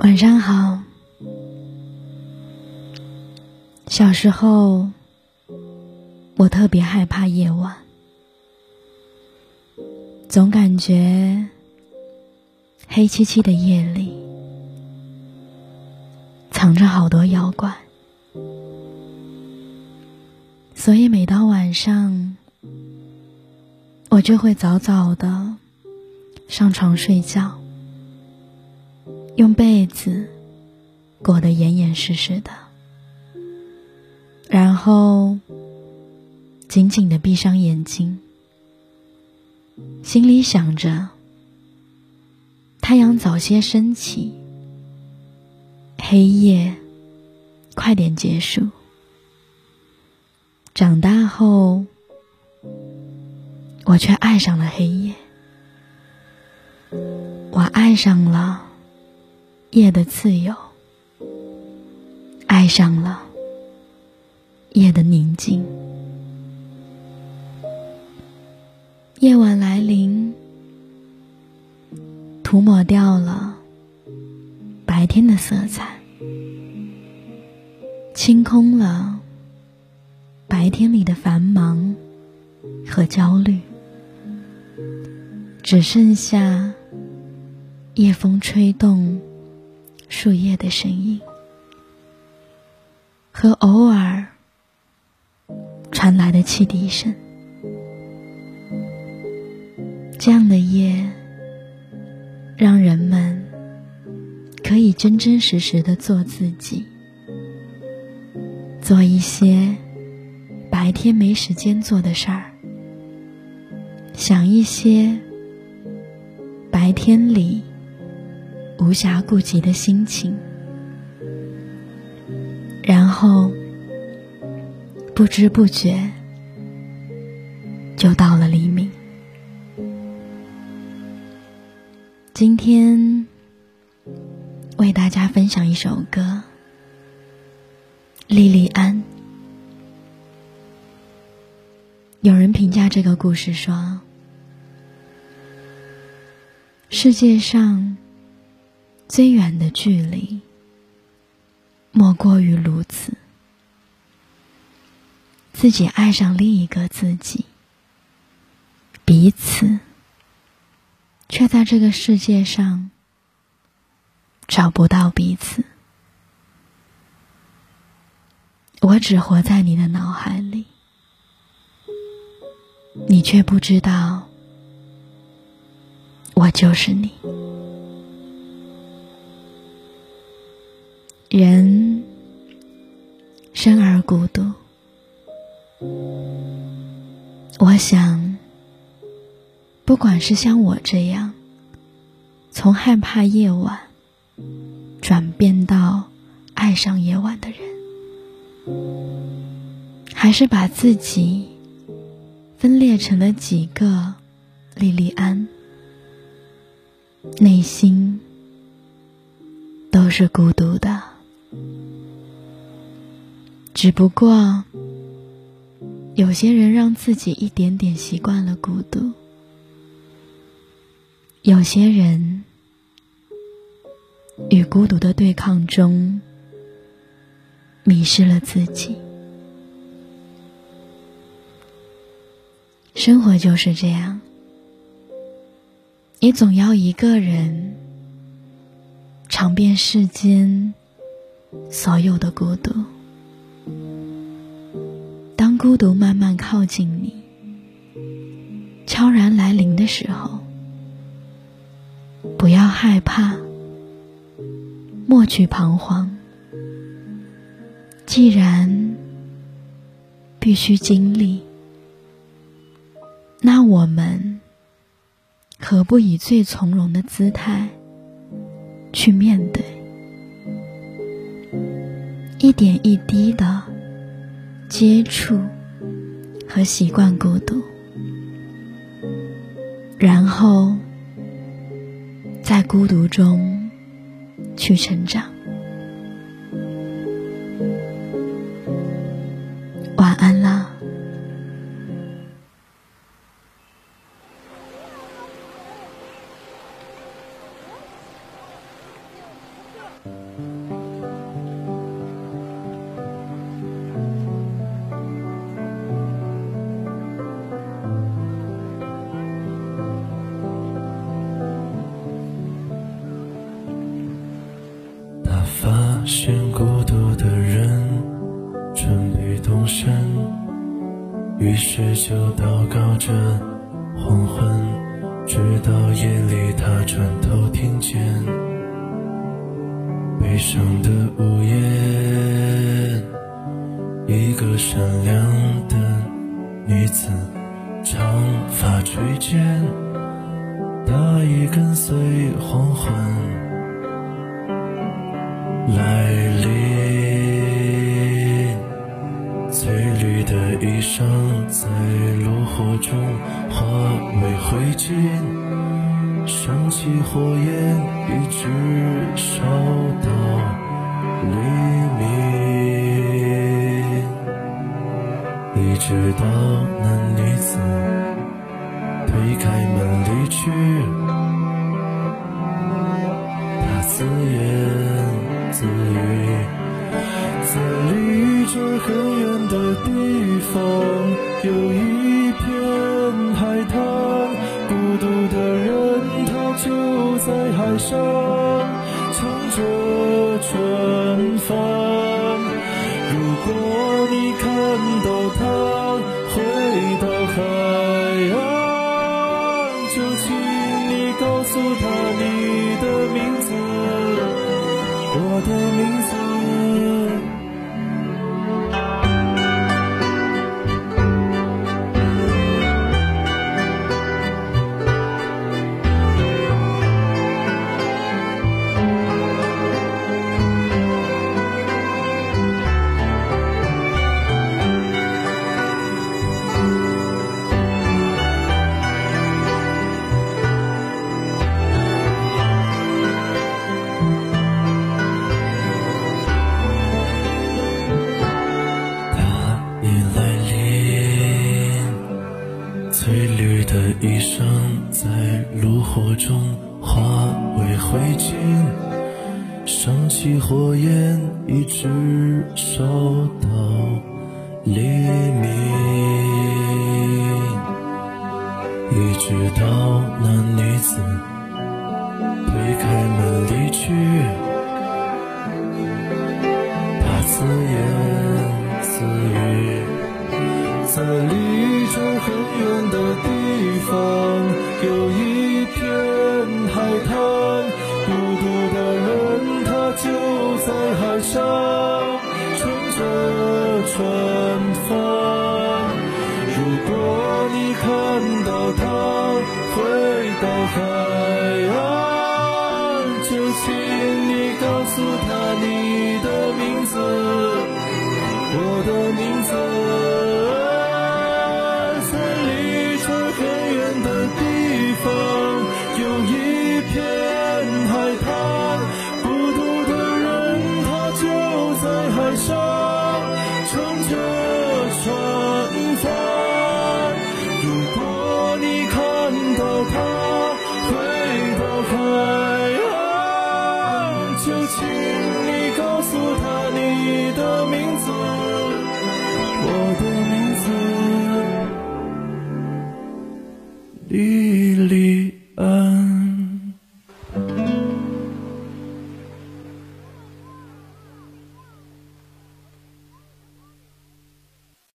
晚上好。小时候，我特别害怕夜晚，总感觉黑漆漆的夜里藏着好多妖怪，所以每到晚上，我就会早早的上床睡觉。用被子裹得严严实实的，然后紧紧的闭上眼睛，心里想着太阳早些升起，黑夜快点结束。长大后，我却爱上了黑夜，我爱上了。夜的自由，爱上了夜的宁静。夜晚来临，涂抹掉了白天的色彩，清空了白天里的繁忙和焦虑，只剩下夜风吹动。树叶的声音，和偶尔传来的汽笛声。这样的夜，让人们可以真真实实的做自己，做一些白天没时间做的事儿，想一些白天里。无暇顾及的心情，然后不知不觉就到了黎明。今天为大家分享一首歌，《莉莉安》。有人评价这个故事说：“世界上。”最远的距离，莫过于如此。自己爱上另一个自己，彼此却在这个世界上找不到彼此。我只活在你的脑海里，你却不知道，我就是你。人生而孤独，我想，不管是像我这样从害怕夜晚转变到爱上夜晚的人，还是把自己分裂成了几个莉莉安，内心都是孤独的。只不过，有些人让自己一点点习惯了孤独；有些人与孤独的对抗中迷失了自己。生活就是这样，你总要一个人尝遍世间所有的孤独。孤独慢慢靠近你，悄然来临的时候，不要害怕，莫去彷徨。既然必须经历，那我们何不以最从容的姿态去面对？一点一滴的。接触和习惯孤独，然后在孤独中去成长。于是就祷告着黄昏，直到夜里他转头听见悲伤的午夜，一个善良的女子，长发垂肩，大衣跟随黄昏。来临，翠绿的衣裳在炉火中化为灰烬，升起火焰一直烧到黎明，一直到那女子推开门离去，他自言。自语，在离这很远的地方，有一片海滩。孤独的人，他就在海上，翠绿的衣裳在炉火中化为灰烬，升起火焰，一直烧到黎明，一直到那女子推开门离去，她自言自语，在离这很远的地。方有一片海滩，孤独的人他就在海上乘着船帆。如果你看到他回到海岸，就请你告诉他你的名字，我的名字。